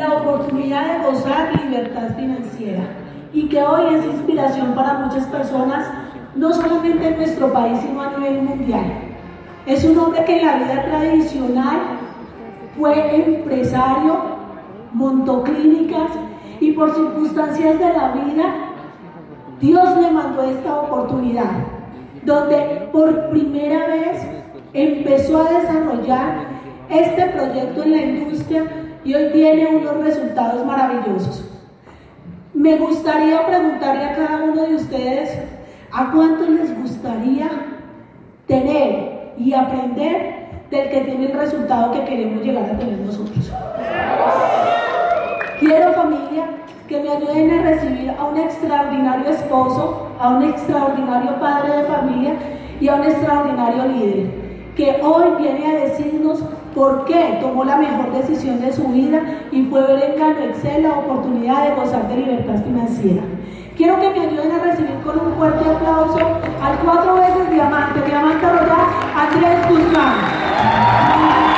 la oportunidad de gozar libertad financiera y que hoy es inspiración para muchas personas, no solamente en nuestro país, sino a nivel mundial. Es un hombre que en la vida tradicional fue empresario, montó clínicas y por circunstancias de la vida, Dios le mandó esta oportunidad, donde por primera vez empezó a desarrollar este proyecto en la industria y hoy tiene unos resultados maravillosos. Me gustaría preguntarle a cada uno de ustedes a cuánto les gustaría tener y aprender del que tiene el resultado que queremos llegar a tener nosotros. Quiero familia que me ayuden a recibir a un extraordinario esposo, a un extraordinario padre de familia y a un extraordinario líder que hoy viene a decirnos por qué tomó la mejor decisión de su vida y fue ver en Gano Excel la oportunidad de gozar de libertad financiera. Quiero que me ayuden a recibir con un fuerte aplauso al cuatro veces diamante, diamante royal, Andrés Guzmán.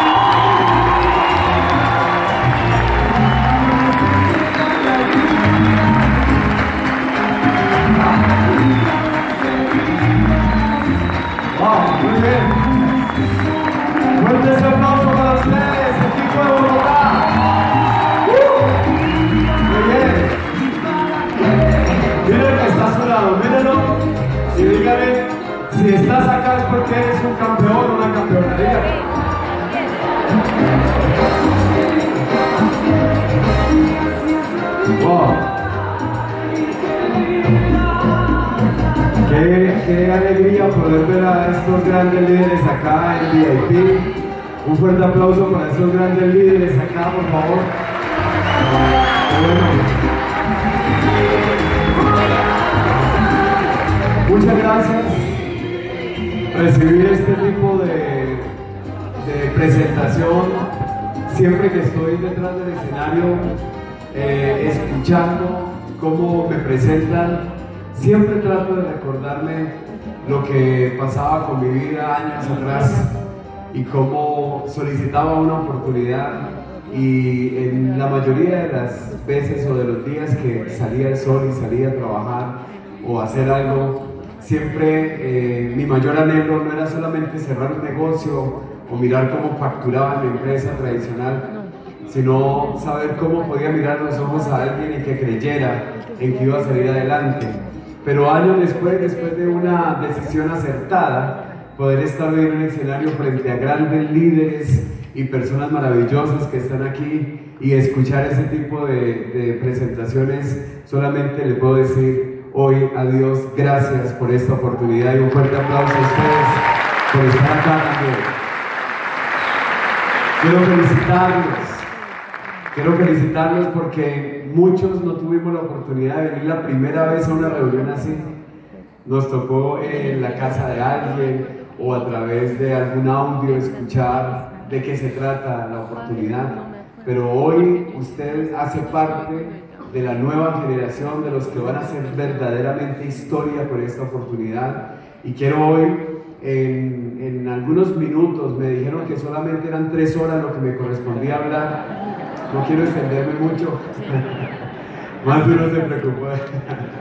Si estás acá porque eres un campeón o una campeona. Qué, qué, alegría poder ver a estos grandes líderes acá en VIP. Un fuerte aplauso para estos grandes líderes acá, por favor. Muchas gracias recibir este tipo de, presentación siempre que estoy detrás del escenario, eh, escuchando cómo me presentan, siempre trato de recordarme lo que pasaba con mi vida años atrás y cómo solicitaba una oportunidad y en la mayoría de las veces o de los días que salía el sol y salía a trabajar o hacer algo, siempre eh, mi mayor anhelo no era solamente cerrar un negocio o mirar cómo facturaba mi empresa tradicional, sino saber cómo podía mirar los ojos a alguien y que creyera en que iba a salir adelante. Pero años después, después de una decisión acertada, poder estar en un escenario frente a grandes líderes y personas maravillosas que están aquí y escuchar ese tipo de, de presentaciones, solamente le puedo decir hoy a Dios gracias por esta oportunidad y un fuerte aplauso a ustedes por estar acá también. Quiero felicitarlos, quiero felicitarlos porque muchos no tuvimos la oportunidad de venir la primera vez a una reunión así. Nos tocó en la casa de alguien o a través de algún audio escuchar de qué se trata la oportunidad. Pero hoy usted hace parte de la nueva generación, de los que van a hacer verdaderamente historia por esta oportunidad. Y quiero hoy, en, en algunos minutos, me dijeron que solamente eran tres horas lo que me correspondía hablar. No quiero extenderme mucho, más uno se preocupa.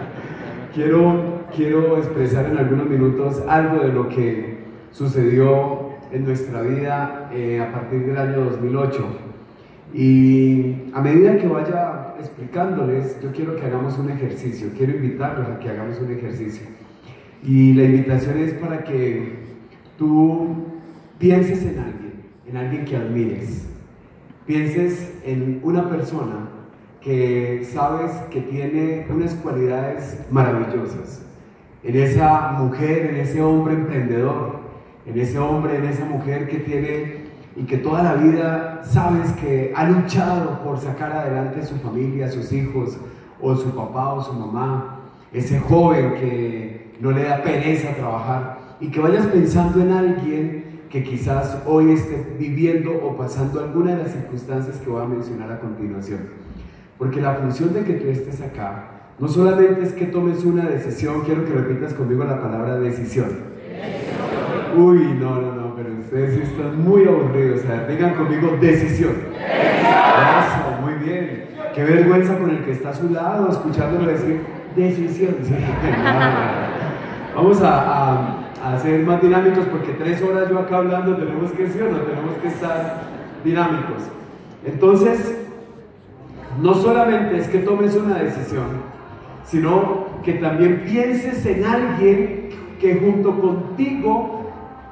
quiero, quiero expresar en algunos minutos algo de lo que sucedió en nuestra vida eh, a partir del año 2008. Y a medida que vaya explicándoles, yo quiero que hagamos un ejercicio, quiero invitarlos a que hagamos un ejercicio. Y la invitación es para que tú pienses en alguien, en alguien que admires. Pienses en una persona que sabes que tiene unas cualidades maravillosas. En esa mujer, en ese hombre emprendedor, en ese hombre, en esa mujer que tiene y que toda la vida sabes que ha luchado por sacar adelante su familia, sus hijos, o su papá o su mamá, ese joven que no le da pereza trabajar, y que vayas pensando en alguien que quizás hoy esté viviendo o pasando alguna de las circunstancias que voy a mencionar a continuación. Porque la función de que tú estés acá no solamente es que tomes una decisión, quiero que repitas conmigo la palabra decisión. Uy, no, no, no, pero ustedes están muy aburridos. O sea, digan conmigo decisión. Eso, muy bien. Qué vergüenza con el que está a su lado, escuchándolo decir decisión. Vamos a, a, ser más dinámicos porque tres horas yo acá hablando tenemos que ser o no, tenemos que estar dinámicos. Entonces, no solamente es que tomes una decisión, sino que también pienses en alguien que junto contigo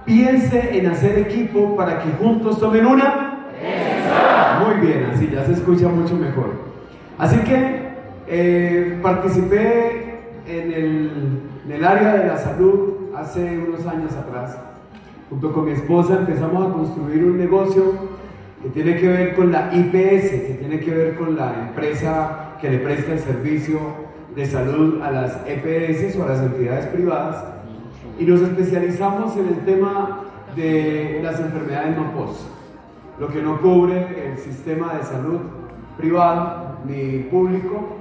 piense en hacer equipo para que juntos tomen una. Muy bien, así ya se escucha mucho mejor. Así que eh, participé en el, en el área de la salud hace unos años atrás. Junto con mi esposa empezamos a construir un negocio que tiene que ver con la IPS, que tiene que ver con la empresa que le presta el servicio de salud a las EPS o a las entidades privadas y nos especializamos en el tema de las enfermedades no POS, lo que no cubre el sistema de salud privado ni público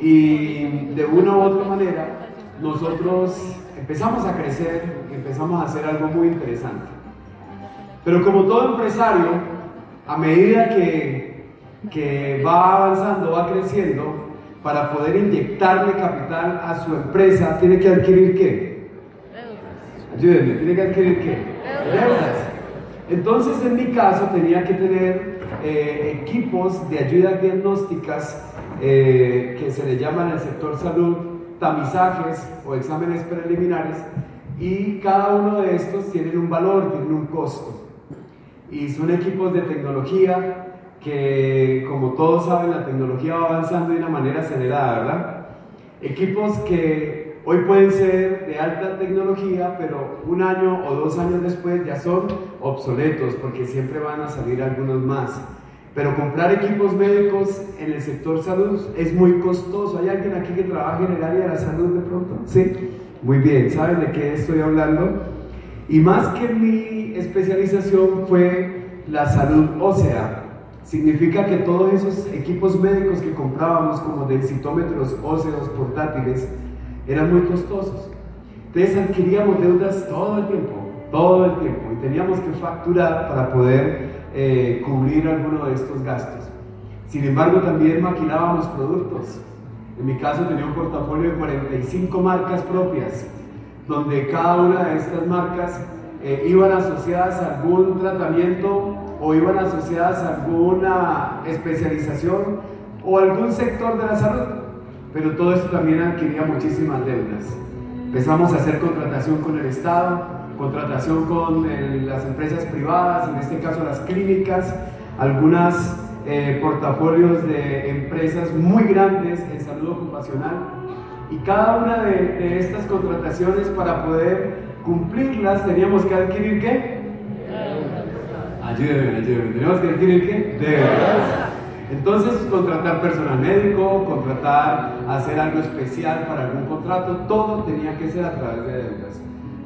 y de una u otra manera nosotros empezamos a crecer, empezamos a hacer algo muy interesante. Pero como todo empresario, a medida que, que va avanzando, va creciendo, para poder inyectarle capital a su empresa, tiene que adquirir qué? Ayúdenme, tiene que adquirir qué? Deudas. Entonces, en mi caso, tenía que tener eh, equipos de ayudas diagnósticas eh, que se le llaman el sector salud tamizajes o exámenes preliminares y cada uno de estos tienen un valor, tienen un costo. Y son equipos de tecnología que como todos saben la tecnología va avanzando de una manera acelerada, ¿verdad? Equipos que hoy pueden ser de alta tecnología, pero un año o dos años después ya son obsoletos porque siempre van a salir algunos más. Pero comprar equipos médicos en el sector salud es muy costoso. ¿Hay alguien aquí que trabaje en el área de la salud de pronto? Sí, muy bien. ¿Saben de qué estoy hablando? Y más que mi especialización fue la salud ósea Significa que todos esos equipos médicos que comprábamos como densitómetros óseos portátiles eran muy costosos. Entonces adquiríamos deudas todo el tiempo, todo el tiempo, y teníamos que facturar para poder eh, cubrir alguno de estos gastos. Sin embargo, también maquinábamos productos. En mi caso tenía un portafolio de 45 marcas propias, donde cada una de estas marcas eh, iban asociadas a algún tratamiento o iban asociadas a alguna especialización o algún sector de la salud. Pero todo esto también adquiría muchísimas deudas. Empezamos a hacer contratación con el Estado, contratación con las empresas privadas, en este caso las clínicas, algunas eh, portafolios de empresas muy grandes en salud ocupacional. Y cada una de, de estas contrataciones para poder cumplirlas teníamos que adquirir qué? Ayúdenme, ayúdenme. Tenemos que adquirir qué? Deudas. Entonces, contratar personal médico, contratar, hacer algo especial para algún contrato, todo tenía que ser a través de deudas.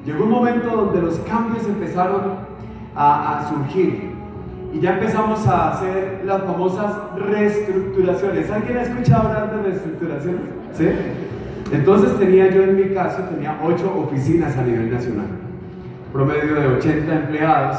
Llegó un momento donde los cambios empezaron a, surgir y ya empezamos a hacer las famosas reestructuraciones. ¿Alguien ha escuchado hablar de reestructuraciones? ¿Sí? Entonces tenía yo en mi caso, tenía ocho oficinas a nivel nacional, promedio de 80 empleados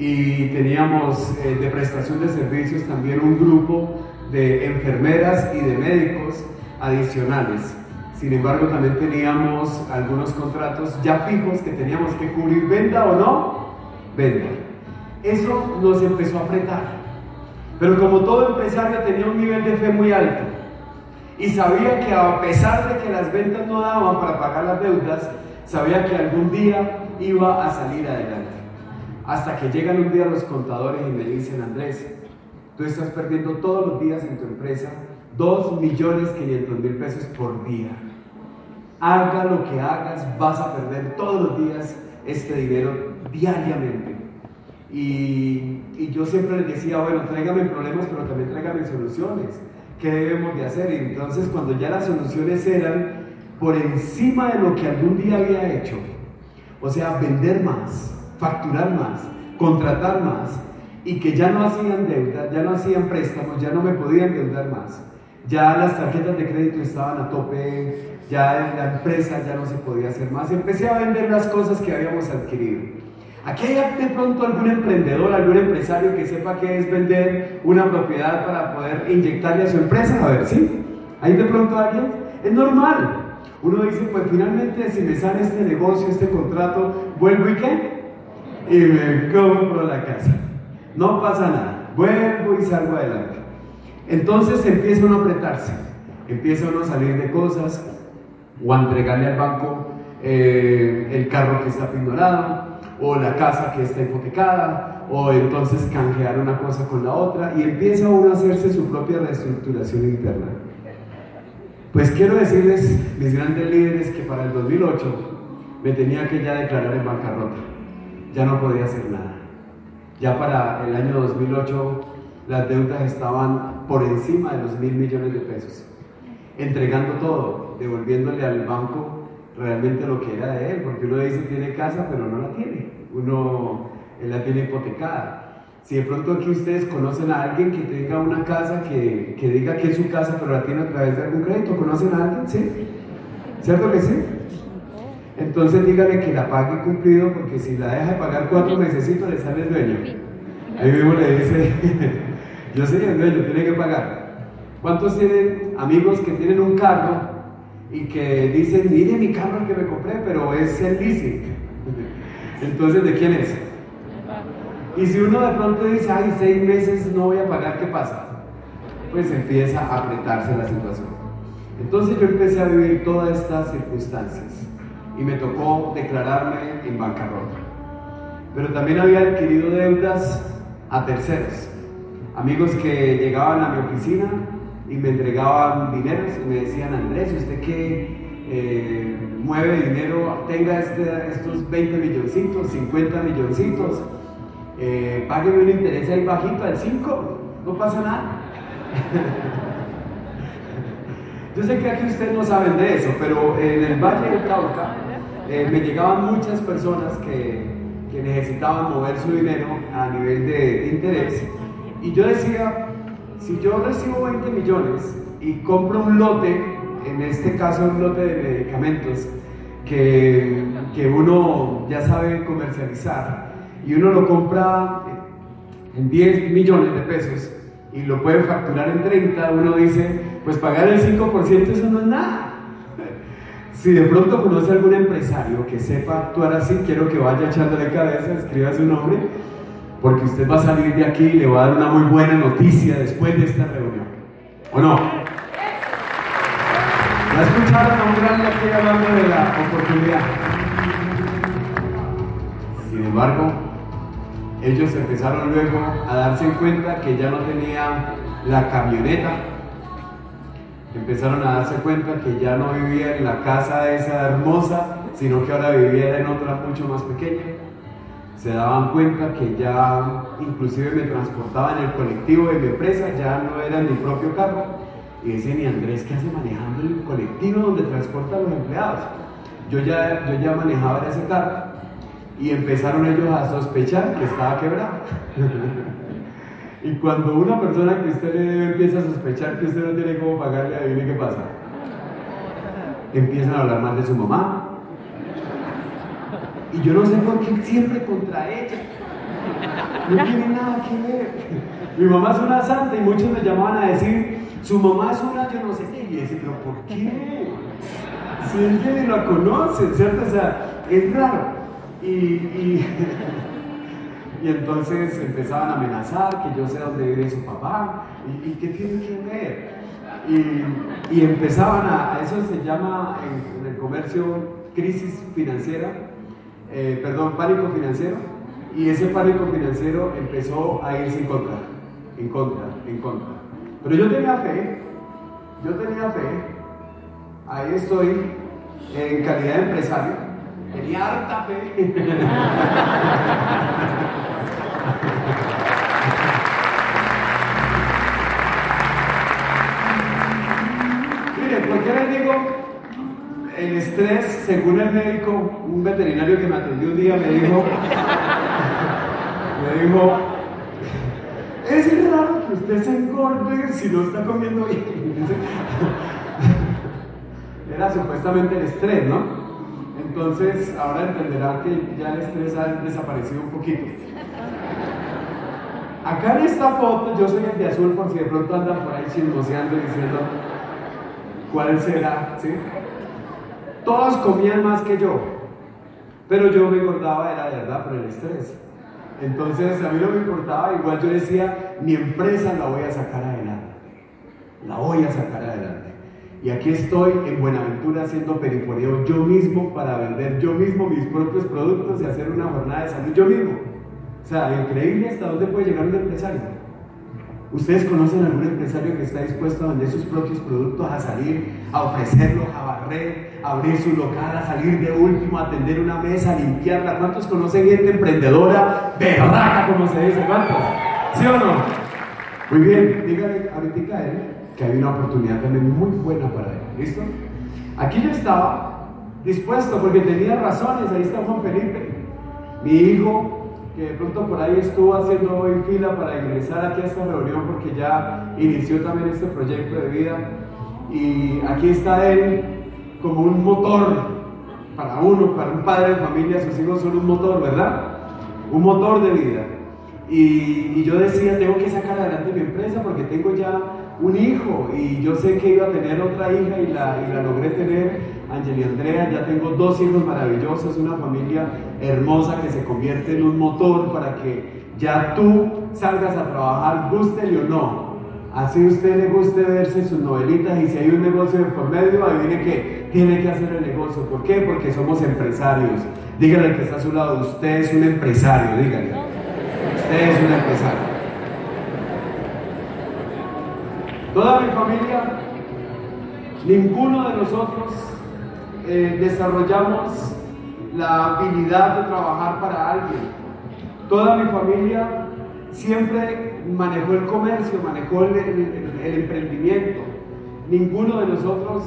y teníamos eh, de prestación de servicios también un grupo de enfermeras y de médicos adicionales. Sin embargo, también teníamos algunos contratos ya fijos que teníamos que cubrir, venda o no, venda. Eso nos empezó a apretar. Pero como todo empresario tenía un nivel de fe muy alto y sabía que a pesar de que las ventas no daban para pagar las deudas, sabía que algún día iba a salir adelante. Hasta que llegan un día los contadores y me dicen, Andrés, tú estás perdiendo todos los días en tu empresa 2 millones 500 mil pesos por día. Haga lo que hagas, vas a perder todos los días este dinero diariamente. Y, yo siempre les decía, bueno, tráigame problemas, pero también tráigame soluciones. ¿Qué debemos de hacer? Y entonces cuando ya las soluciones eran por encima de lo que algún día había hecho, o sea, vender más, facturar más, contratar más, y que ya no hacían deuda, ya no hacían préstamos, ya no me podían endeudar más. Ya las tarjetas de crédito estaban a tope, ya la empresa ya no se podía hacer más. Empecé a vender las cosas que habíamos adquirido. Aquí hay de pronto algún emprendedor, algún empresario que sepa qué es vender una propiedad para poder inyectarle a su empresa. A ver, ¿sí? ¿Hay de pronto alguien? Es normal. Uno dice, pues finalmente si me sale este negocio, este contrato, vuelvo y qué? Y me compro la casa. No pasa nada. Vuelvo y salgo adelante. Entonces empieza uno a apretarse. Empieza uno a salir de cosas o a entregarle al banco eh, el carro que está pindorado o la casa que está hipotecada, o entonces canjear una cosa con la otra, y empieza uno a hacerse su propia reestructuración interna. Pues quiero decirles, mis grandes líderes, que para el 2008 me tenía que ya declarar en bancarrota, ya no podía hacer nada. Ya para el año 2008 las deudas estaban por encima de los mil millones de pesos, entregando todo, devolviéndole al banco realmente lo que era de él, porque uno dice tiene casa, pero no la tiene, uno la tiene hipotecada. Si de pronto aquí ustedes conocen a alguien que tenga una casa que, que diga que es su casa, pero la tiene a través de algún crédito, ¿conocen a alguien? ¿Sí? ¿Cierto que sí? Entonces dígale que la pague cumplido, porque si la deja de pagar cuatro meses, le sale el dueño. Ahí mismo le dice, yo soy el dueño, tiene que pagar. ¿Cuántos tienen amigos que tienen un carro y que dicen, mire mi carro que me compré, pero es el leasing. Entonces, ¿de quién es? Y si uno de pronto dice, ay, seis meses no voy a pagar, ¿qué pasa? Pues empieza a apretarse la situación. Entonces yo empecé a vivir todas estas circunstancias y me tocó declararme en bancarrota. Pero también había adquirido deudas a terceros, amigos que llegaban a mi oficina y me entregaban dinero y me decían, Andrés, usted que eh, mueve dinero, tenga este, estos 20 milloncitos, 50 milloncitos, eh, págueme un interés ahí bajito al 5, no pasa nada. Yo sé que aquí ustedes no saben de eso, pero en el Valle del Cauca eh, me llegaban muchas personas que, que necesitaban mover su dinero a nivel de interés y yo decía, si yo recibo 20 millones y compro un lote, en este caso un lote de medicamentos, que, que uno ya sabe comercializar, y uno lo compra en 10 millones de pesos y lo puede facturar en 30, uno dice, pues pagar el 5% eso no es nada. Si de pronto conoce algún empresario que sepa actuar así, quiero que vaya echándole cabeza, escriba su nombre porque usted va a salir de aquí y le va a dar una muy buena noticia después de esta reunión. ¿O no? ¿Ya escucharon a un grande aquí hablando de la oportunidad? Sin embargo, ellos empezaron luego a darse cuenta que ya no tenía la camioneta. Empezaron a darse cuenta que ya no vivía en la casa esa hermosa, sino que ahora vivía en otra mucho más pequeña se daban cuenta que ya inclusive me transportaba en el colectivo de mi empresa, ya no era mi propio carro. Y decían, ¿y Andrés qué hace manejando el colectivo donde transporta a los empleados? Yo ya, yo ya manejaba ese carro y empezaron ellos a sospechar que estaba quebrado. y cuando una persona que usted le empieza a sospechar que usted no tiene cómo pagarle, adivine qué pasa. Empiezan a hablar mal de su mamá, y yo no sé por qué siempre contra ella. No tiene nada que ver. Mi mamá es una santa y muchos me llamaban a decir, su mamá es una yo no sé qué. Y yo pero ¿por qué? Si ella la conoce, ¿cierto? O sea, es raro. Y, y, entonces empezaban a amenazar que yo sé dónde vive su papá y, qué tiene que ver. Y, empezaban a, eso se llama en, en el comercio crisis financiera, eh, perdón, pánico financiero, y ese pánico financiero empezó a irse en contra, en contra, en contra. Pero yo tenía fe, yo tenía fe, ahí estoy en calidad de empresario, tenía harta fe. según el médico, un veterinario que me atendió un día me dijo, me dijo, es raro que usted se engorde si no está comiendo bien. Era supuestamente el estrés, ¿no? Entonces, ahora entenderá que ya el estrés ha desaparecido un poquito. Acá en esta foto, yo soy el de azul por si de pronto andan por ahí chismoseando y diciendo cuál será, ¿sí? Todos comían más que yo, pero yo me engordaba, era de verdad por el estrés. Entonces a mí no me importaba, igual yo decía, mi empresa la voy a sacar adelante, la voy a sacar adelante. Y aquí estoy en Buenaventura haciendo perifoneo yo mismo para vender yo mismo mis propios productos y hacer una jornada de salud yo mismo. O sea, increíble hasta dónde puede llegar un empresario. ¿Ustedes conocen algún empresario que está dispuesto a vender sus propios productos, a salir, a ofrecerlos, a abrir su local, salir de último, atender una mesa, limpiarla? ¿Cuántos conocen gente emprendedora, berraca, como se dice? ¿Cuántos? ¿Sí o no? Muy bien, dígale ahorita a él que hay una oportunidad también muy buena para él. ¿Listo? Aquí yo estaba dispuesto porque tenía razones. Ahí está Juan Felipe, mi hijo, que de pronto por ahí estuvo haciendo hoy fila para ingresar aquí a esta reunión porque ya inició también este proyecto de vida. Y aquí está él como un motor para uno, para un padre de familia, sus hijos son un motor, ¿verdad? Un motor de vida. Y, yo decía, tengo que sacar adelante mi empresa porque tengo ya un hijo y yo sé que iba a tener otra hija y la, y la logré tener, Angel y Andrea, ya tengo dos hijos maravillosos, una familia hermosa que se convierte en un motor para que ya tú salgas a trabajar, guste o no. Así usted le guste verse sus novelitas y si hay un negocio de por medio, adivine que tiene que hacer el negocio. ¿Por qué? Porque somos empresarios. Dígale al que está a su lado, usted es un empresario, dígale. Usted es un empresario. Toda mi familia, ninguno de nosotros eh, desarrollamos la habilidad de trabajar para alguien. Toda mi familia siempre manejó el comercio, manejó el, emprendimiento. Ninguno de nosotros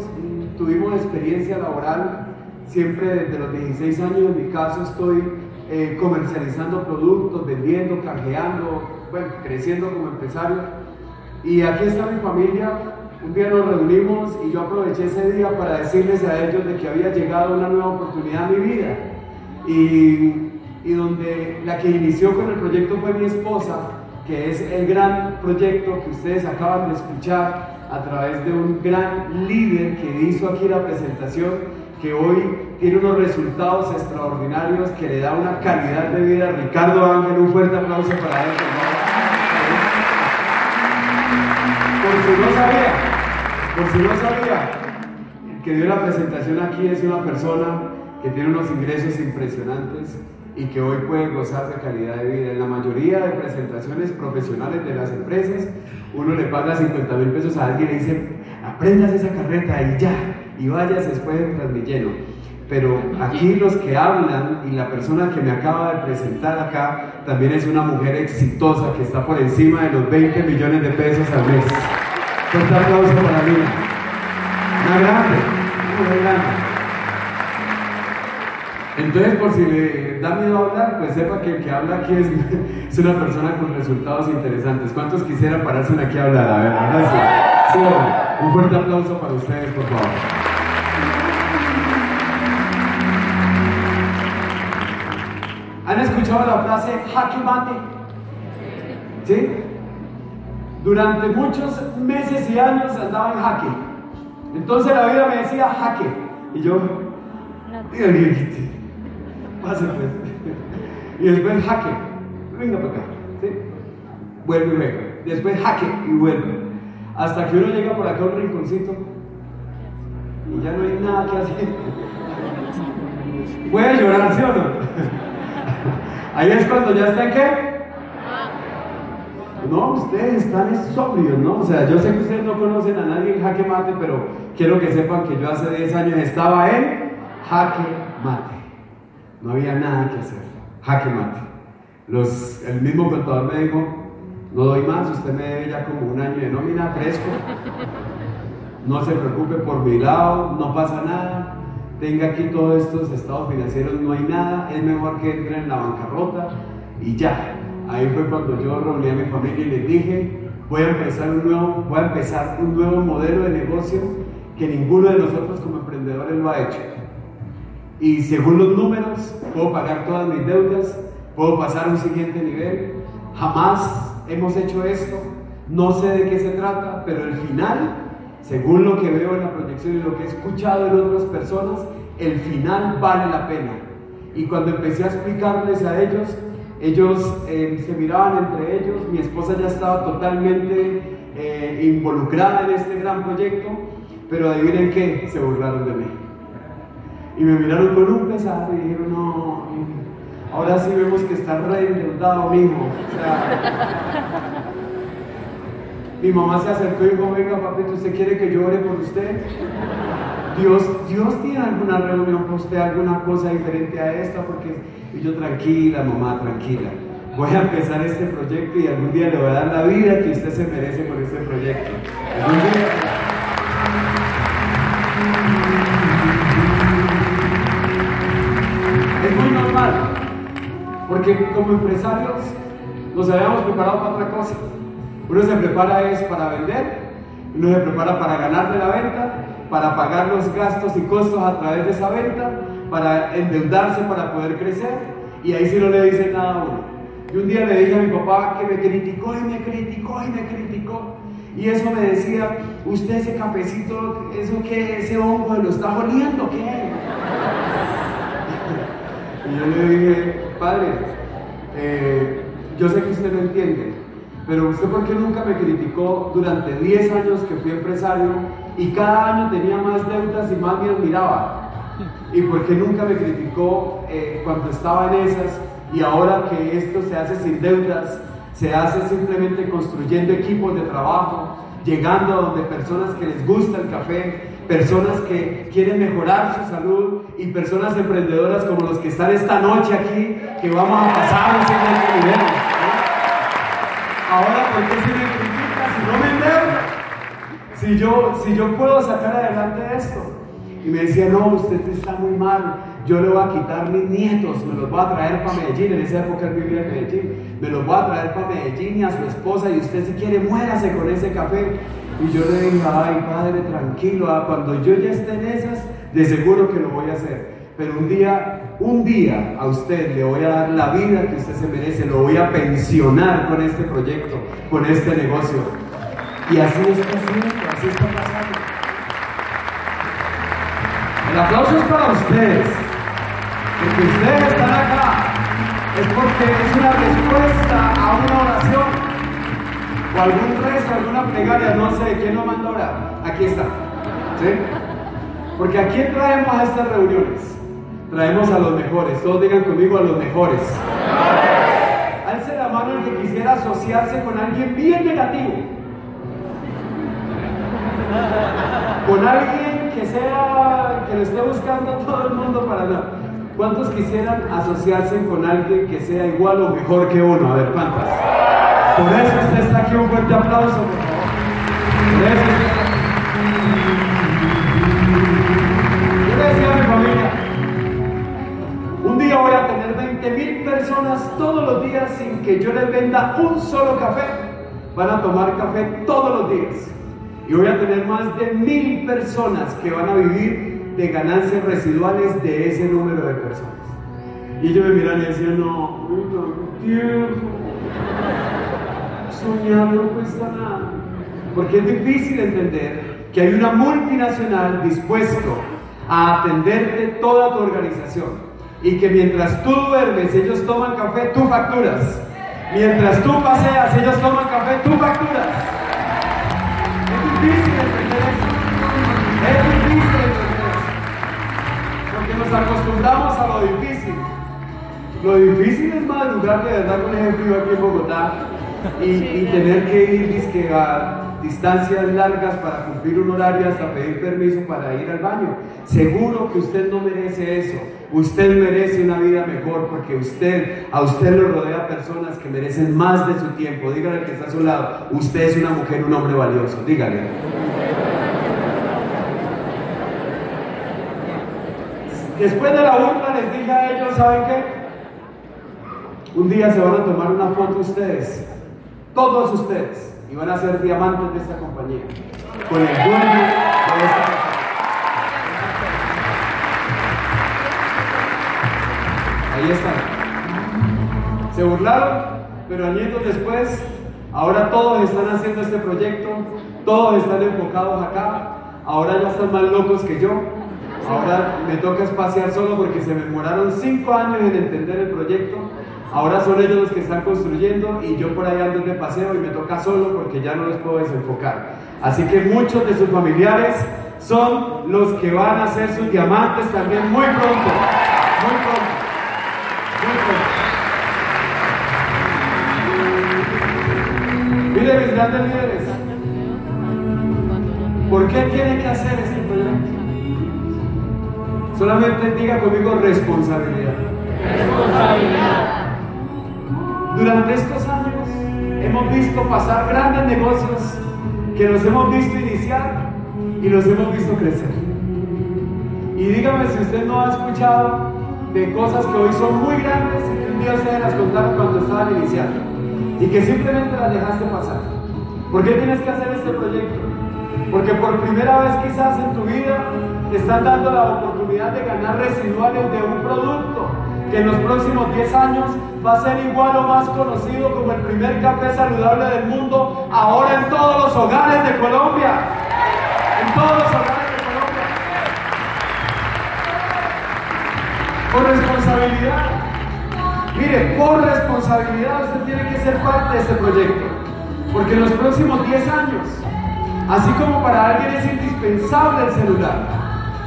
tuvimos experiencia laboral. Siempre desde los 16 años, en mi caso, estoy eh, comercializando productos, vendiendo, canjeando, bueno, creciendo como empresario. Y aquí está mi familia. Un día nos reunimos y yo aproveché ese día para decirles a ellos de que había llegado una nueva oportunidad a mi vida. Y donde la que inició con el proyecto fue mi esposa, que es el gran proyecto que ustedes acaban de escuchar a través de un gran líder que hizo aquí la presentación, que hoy tiene unos resultados extraordinarios, que le da una calidad de vida. Ricardo Ángel, un fuerte aplauso para él. Por si no sabía, por si no sabía, que dio la presentación aquí es una persona que tiene unos ingresos impresionantes y que hoy puede gozar de calidad de vida. En la mayoría de presentaciones profesionales de las empresas, uno le paga 50 mil pesos a alguien y dice, aprendas esa carreta y ya, y vayas después de Transmilleno. Pero aquí los que hablan y la persona que me acaba de presentar acá también es una mujer exitosa que está por encima de los 20 millones de pesos al mes. Fuerte aplauso para mí. Una grande, una grande. Entonces, por si le da miedo hablar, pues sepa que el que habla aquí es, una persona con resultados interesantes. ¿Cuántos quisieran pararse aquí a hablar? A ver, sí un fuerte aplauso para ustedes, por favor. ¿Han escuchado la frase jaque mate? ¿Sí? Durante muchos meses y años andaba en jaque. Entonces la vida me decía jaque. Y yo, pase pues. Y después jaque. Venga para acá. ¿Sí? Vuelve y venga. Después jaque y vuelve. Hasta que uno llega por acá a un rinconcito y ya no hay nada que hacer. Puede llorar, ¿sí o no? Ahí es cuando ya está en qué? No, ustedes están sobrios, ¿no? O sea, yo sé que ustedes no conocen a nadie en jaque mate, pero quiero que sepan que yo hace 10 años estaba en jaque mate. No había nada que hacer. Jaque mate. Los, el mismo contador me dijo, no doy más, usted me debe ya como un año de nómina fresco. No se preocupe por mi lado, no pasa nada. Tenga aquí todos estos estados financieros, no hay nada. Es mejor que entre en la bancarrota y ya. Ahí fue cuando yo reuní a mi familia y les dije, voy a empezar un nuevo, voy a empezar un nuevo modelo de negocio que ninguno de nosotros como emprendedores lo ha hecho. Y según los números, puedo pagar todas mis deudas, puedo pasar a un siguiente nivel. Jamás hemos hecho esto, no sé de qué se trata, pero el final, según lo que veo en la proyección y lo que he escuchado en otras personas, el final vale la pena. Y cuando empecé a explicarles a ellos, ellos eh, se miraban entre ellos, mi esposa ya estaba totalmente eh, involucrada en este gran proyecto, pero adivinen qué, se burlaron de mí. Y me miraron con un pesar y dijeron, no, ahora sí vemos que está re endeudado, mijo. O sea, mi mamá se acercó y dijo, venga papi, ¿usted quiere que yo ore por usted? Dios, Dios tiene alguna reunión con usted, alguna cosa diferente a esta, porque y yo tranquila, mamá, tranquila. Voy a empezar este proyecto y algún día le voy a dar la vida que usted se merece por este proyecto. Porque como empresarios nos habíamos preparado para otra cosa. Uno se prepara es para vender, uno se prepara para ganar de la venta, para pagar los gastos y costos a través de esa venta, para endeudarse para poder crecer, y ahí sí no le dicen nada a uno. Y un día le dije a mi papá que me criticó y me criticó y me criticó. Y eso me decía, usted ese cafecito, eso que ese hongo lo está oliendo, ¿qué? Yo le dije, padre, eh, yo sé que usted no entiende, pero usted por qué nunca me criticó durante 10 años que fui empresario y cada año tenía más deudas y más me admiraba? ¿Y por qué nunca me criticó eh, cuando estaba en esas y ahora que esto se hace sin deudas, se hace simplemente construyendo equipos de trabajo, llegando a donde personas que les gusta el café, personas que quieren mejorar su salud y personas emprendedoras como los que están esta noche aquí, que vamos a pasar ese nivel. Ahora, ¿por qué si me critica si no me endeudo? Si yo, si yo puedo sacar adelante esto. Y me decía, no, usted está muy mal, yo le voy a quitar mis nietos, me los voy a traer para Medellín, en esa época él vivía en Medellín, me los voy a traer para Medellín y a su esposa y usted si quiere muérase con ese café. Y yo le dije, ay padre, tranquilo, ah, cuando yo ya esté en esas, de seguro que lo voy a hacer. Pero un día, un día a usted le voy a dar la vida que usted se merece, lo voy a pensionar con este proyecto, con este negocio. Y así está haciendo, así está pasando. El aplauso es para ustedes, porque ustedes están acá, es porque es una respuesta a una oración, o algún rezo, alguna plegaria, no sé, ¿quién lo manda ahora? Aquí está, ¿sí? Porque ¿a quién traemos a estas reuniones? Traemos a los mejores, todos digan conmigo a los mejores. Alce la mano el que quisiera asociarse con alguien bien negativo. Con alguien que sea, que lo esté buscando todo el mundo para nada. ¿Cuántos quisieran asociarse con alguien que sea igual o mejor que uno? A ver, ¿cuántas? Por eso usted está aquí, un fuerte aplauso, por favor. Por eso usted está aquí. Yo le decía a mi familia, un día voy a tener 20 mil personas todos los días sin que yo les venda un solo café. Van a tomar café todos los días. Y voy a tener más de mil personas que van a vivir de ganancias residuales de ese número de personas. Y ellos me miran y decían, no, tiempo. Soñar no cuesta nada. Porque es difícil entender que hay una multinacional dispuesto a atenderte toda tu organización. Y que mientras tú duermes, ellos toman café, tú facturas. Mientras tú paseas, ellos toman café, tú facturas. Es difícil entender eso. Es difícil entender eso. Porque nos acostumbramos a lo difícil. Lo difícil es madrugar de verdad con ese frío aquí en Bogotá y, y tener que ir dizque, a distancias largas para cumplir un horario hasta pedir permiso para ir al baño. Seguro que usted no merece eso. Usted merece una vida mejor porque usted, a usted lo rodea personas que merecen más de su tiempo. Dígale al que está a su lado, usted es una mujer, un hombre valioso. Dígale. Después de la urna les dije a ellos, ¿saben qué? Un día se van a tomar una foto ustedes, todos ustedes, y van a ser diamantes de esta compañía, con el dueño de esta. Ahí están. Se burlaron, pero años después, ahora todos están haciendo este proyecto, todos están enfocados acá, ahora ya están más locos que yo. Ahora me toca espaciar solo porque se me demoraron cinco años en entender el proyecto Ahora son ellos los que están construyendo y yo por ahí ando de paseo y me toca solo porque ya no los puedo desenfocar. Así que muchos de sus familiares son los que van a ser sus diamantes también muy pronto. Muy pronto. Muy pronto. Mire mis grandes líderes. ¿Por qué tiene que hacer este proyecto? Solamente diga conmigo responsabilidad. Responsabilidad. Durante estos años hemos visto pasar grandes negocios que los hemos visto iniciar y los hemos visto crecer. Y dígame si usted no ha escuchado de cosas que hoy son muy grandes y que un día ustedes las contaron cuando estaban iniciando y que simplemente las dejaste pasar. ¿Por qué tienes que hacer este proyecto? Porque por primera vez quizás en tu vida te están dando la oportunidad de ganar residuales de un producto que en los próximos 10 años va a ser igual o más conocido como el primer café saludable del mundo, ahora en todos los hogares de Colombia. En todos los hogares de Colombia. Por responsabilidad. Mire, por responsabilidad usted tiene que ser parte de este proyecto. Porque en los próximos 10 años, así como para alguien es indispensable el celular,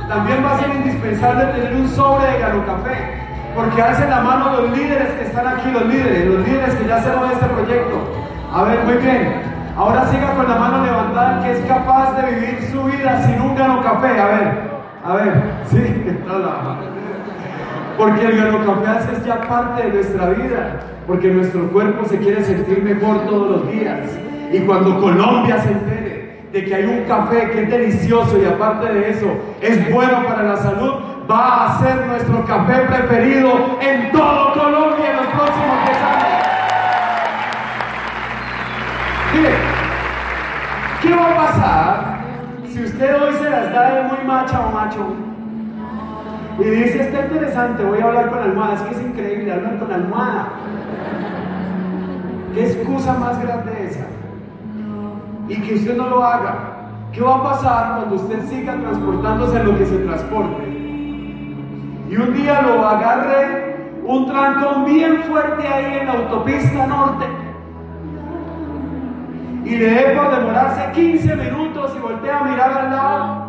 también va a ser indispensable tener un sobre de Galo Café porque hacen la mano los líderes que están aquí, los líderes, los líderes que ya hacemos este proyecto. A ver, muy bien. Ahora siga con la mano levantada que es capaz de vivir su vida sin un gano café. A ver, a ver, sí, porque el gano café es ya parte de nuestra vida, porque nuestro cuerpo se quiere sentir mejor todos los días. Y cuando Colombia se entere de que hay un café que es delicioso y aparte de eso es bueno para la salud, va a ser nuestro café preferido en todo Colombia en los próximos 10 años. Mire, ¿qué va a pasar si usted hoy se las da de muy macha o macho? Y dice, está interesante, voy a hablar con almohada, es que es increíble hablar con almohada. ¿Qué excusa más grande esa? Y que usted no lo haga. ¿Qué va a pasar cuando usted siga transportándose en lo que se transporte? Y un día lo agarré un trancón bien fuerte ahí en la autopista norte. Y le dejo demorarse 15 minutos y voltea a mirar al lado.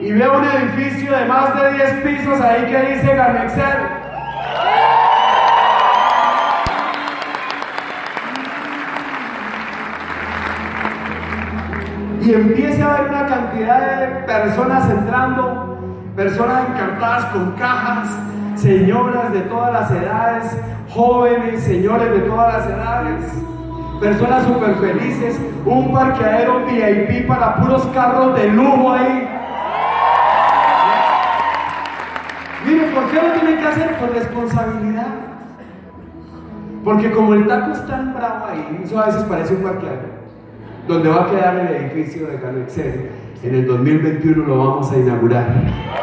Y veo un edificio de más de 10 pisos ahí que dice Ganexer. Y empieza a haber una cantidad de personas entrando personas encantadas con cajas, señoras de todas las edades, jóvenes, señores de todas las edades, personas súper felices, un parqueadero VIP para puros carros de lujo ahí. Mire, ¿por qué lo tienen que hacer? Por responsabilidad. Porque como el taco está tan bravo ahí, eso a veces parece un parqueadero, donde va a quedar el edificio de Calexer, en el 2021 lo vamos a inaugurar.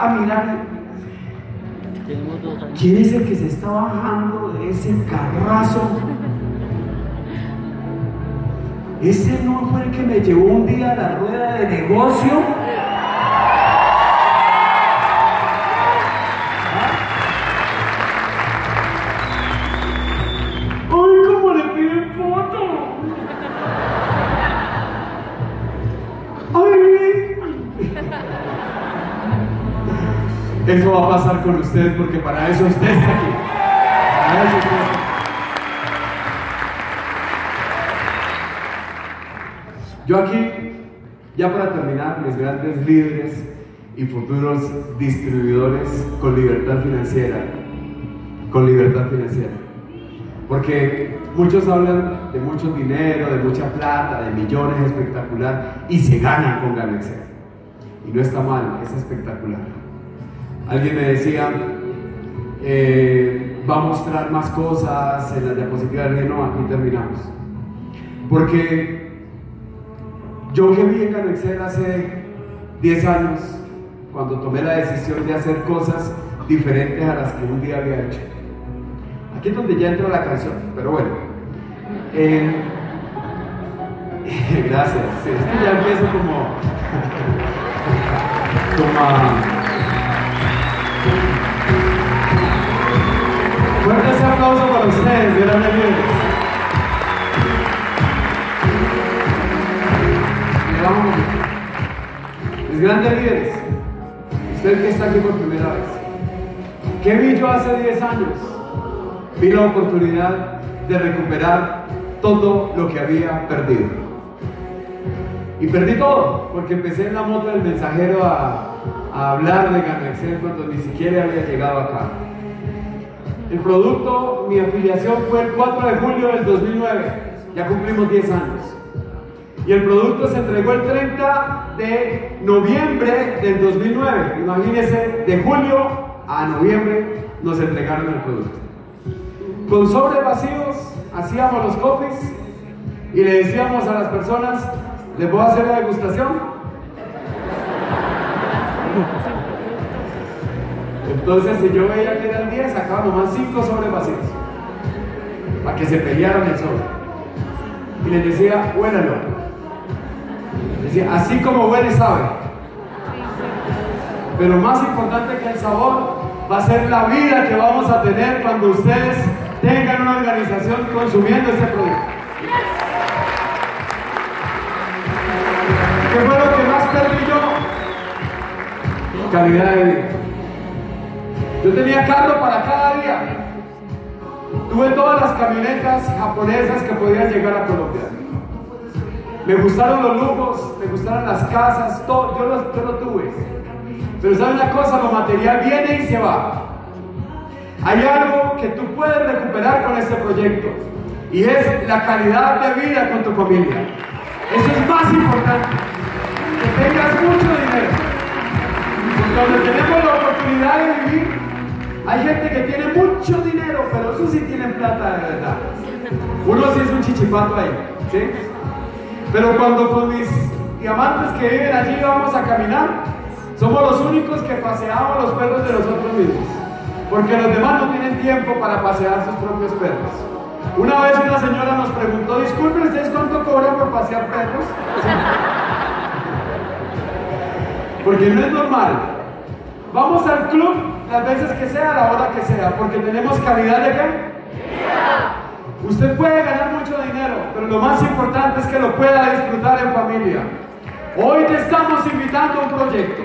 a, mirar. ¿Quién es el que se está bajando de ese carrazo? Ese no fue el que me llevó un día a la rueda de negocio. Eso va a pasar con usted porque para eso usted está aquí. Para eso es Yo aquí, ya para terminar, mis grandes líderes y futuros distribuidores con libertad financiera, con libertad financiera. Porque muchos hablan de mucho dinero, de mucha plata, de millones espectacular y se ganan con Ganexer. Y no está mal, es espectacular. Alguien me decía, eh, va a mostrar más cosas en las diapositivas. de no, aquí terminamos. Porque yo que vi en Ganexer hace 10 años, cuando tomé la decisión de hacer cosas diferentes a las que un día había hecho. Aquí es donde ya entra la canción, pero bueno. Eh, gracias. Es que ya empiezo como a. Fuerte ese aplauso para ustedes, grandes líderes. Mis grandes líderes, usted que está aquí por primera vez, ¿qué vi yo hace 10 años? vi la oportunidad de recuperar todo lo que había perdido. Y perdí todo, porque empecé en la moto del mensajero a, hablar de Ganaxel cuando ni siquiera había llegado acá. El producto, mi afiliación fue el 4 de julio del 2009, ya cumplimos 10 años. Y el producto se entregó el 30 de noviembre del 2009. Imagínense, de julio a noviembre nos entregaron el producto. Con sobres vacíos hacíamos los copies y le decíamos a las personas, ¿les puedo hacer la degustación? Entonces, si yo veía que eran 10, sacaba nomás 5 sobres vacíos para que se pelearan el sobre. Y les decía, huélalo. Decía, así como huele, sabe. Pero más importante que el sabor va a ser la vida que vamos a tener cuando ustedes tengan una organización consumiendo este producto. ¿Qué fue lo que más perdí yo? Calidad de vida. Yo tenía carro para cada día. Tuve todas las camionetas japonesas que podían llegar a Colombia. Me gustaron los lujos, me gustaron las casas, todo, yo lo, yo lo tuve. Pero ¿saben una cosa? Lo material viene y se va. Hay algo que tú puedes recuperar con este proyecto y es la calidad de vida con tu familia. Eso es más importante. Que tengas mucho dinero. Porque donde tenemos la oportunidad de vivir, hay gente que tiene mucho dinero, pero eso sí tienen plata de verdad. Uno sí es un chichipato ahí, ¿sí? Pero cuando con mis diamantes que viven allí vamos a caminar, somos los únicos que paseamos los perros de nosotros mismos porque los demás no tienen tiempo para pasear sus propios perros. Una vez una señora nos preguntó, disculpen, ¿ustedes cuánto cobran por pasear perros? Porque no es normal. Vamos al club las veces que sea, la hora que sea, porque tenemos calidad de qué? Usted puede ganar mucho dinero, pero lo más importante es que lo pueda disfrutar en familia. Hoy te estamos invitando a un proyecto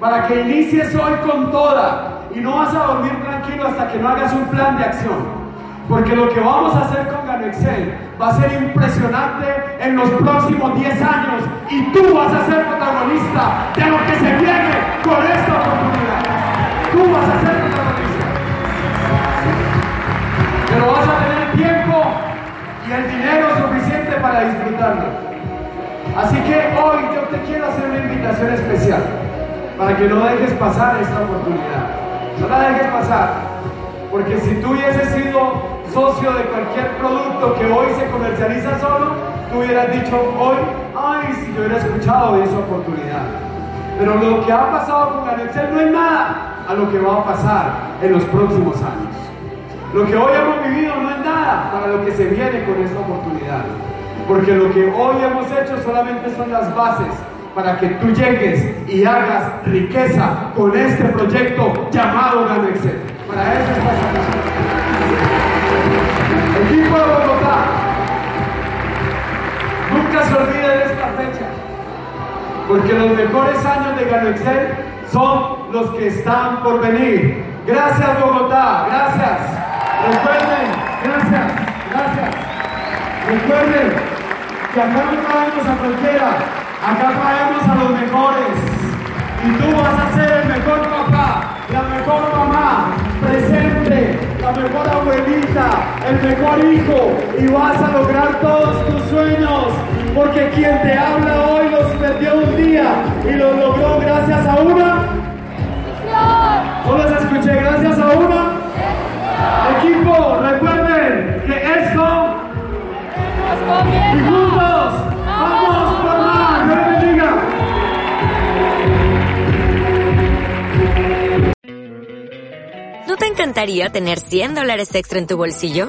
para que inicies hoy con toda y no vas a dormir tranquilo hasta que no hagas un plan de acción. Porque lo que vamos a hacer con Excel va a ser impresionante en los próximos 10 años y tú vas a ser protagonista de lo que se viene con esta oportunidad. Vas a ser protagonista. Pero vas a tener tiempo y el dinero suficiente para disfrutarlo. Así que hoy yo te quiero hacer una invitación especial para que no dejes pasar esta oportunidad. No la dejes pasar. Porque si tú hubieses sido socio de cualquier producto que hoy se comercializa solo, tú hubieras dicho hoy, ay, si yo hubiera escuchado de esa oportunidad. Pero lo que ha pasado con Ganexel no es nada a lo que va a pasar en los próximos años. Lo que hoy hemos vivido no es nada para lo que se viene con esta oportunidad. Porque lo que hoy hemos hecho solamente son las bases para que tú llegues y hagas riqueza con este proyecto llamado Gano Excel. Para eso estás acá. Equipo de Bogotá, nunca se olvide de esta fecha, porque los mejores años de Gano Excel son los que están por venir. Gracias Bogotá, gracias. Recuerden, gracias, gracias. Recuerden que acá no traemos a cualquiera, acá traemos a los mejores. Y tú vas a ser el mejor papá, la mejor mamá, presente, la mejor abuelita, el mejor hijo. Y vas a lograr todos tus sueños, porque quien te habla hoy los perdió un día y los logró gracias a una ¿No los escuché? Gracias a una. Equipo, recuerden que esto y juntos vamos por más. Dios les bendiga. ¿No te encantaría tener 100 dólares extra en tu bolsillo?